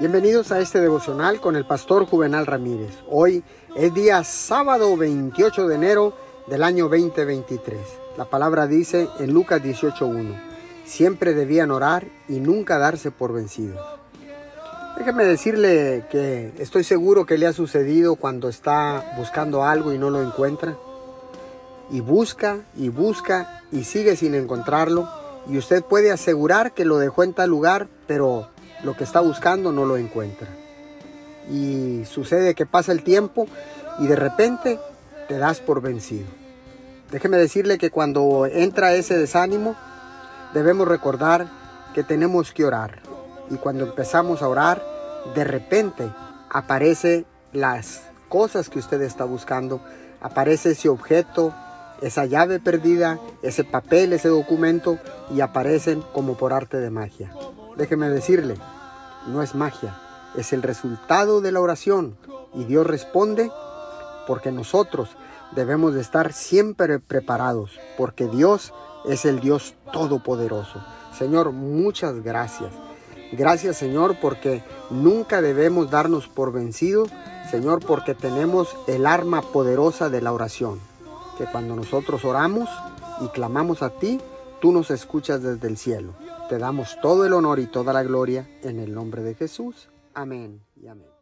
Bienvenidos a este devocional con el pastor Juvenal Ramírez. Hoy es día sábado 28 de enero del año 2023. La palabra dice en Lucas 18.1, siempre debían orar y nunca darse por vencidos. Déjeme decirle que estoy seguro que le ha sucedido cuando está buscando algo y no lo encuentra. Y busca y busca y sigue sin encontrarlo. Y usted puede asegurar que lo dejó en tal lugar, pero lo que está buscando no lo encuentra. Y sucede que pasa el tiempo y de repente te das por vencido. Déjeme decirle que cuando entra ese desánimo, debemos recordar que tenemos que orar. Y cuando empezamos a orar, de repente aparece las cosas que usted está buscando, aparece ese objeto, esa llave perdida, ese papel, ese documento y aparecen como por arte de magia. Déjeme decirle, no es magia, es el resultado de la oración y Dios responde porque nosotros debemos de estar siempre preparados porque Dios es el Dios todopoderoso. Señor, muchas gracias. Gracias Señor porque nunca debemos darnos por vencidos, Señor, porque tenemos el arma poderosa de la oración. Que cuando nosotros oramos y clamamos a ti, tú nos escuchas desde el cielo. Te damos todo el honor y toda la gloria en el nombre de Jesús. Amén y amén.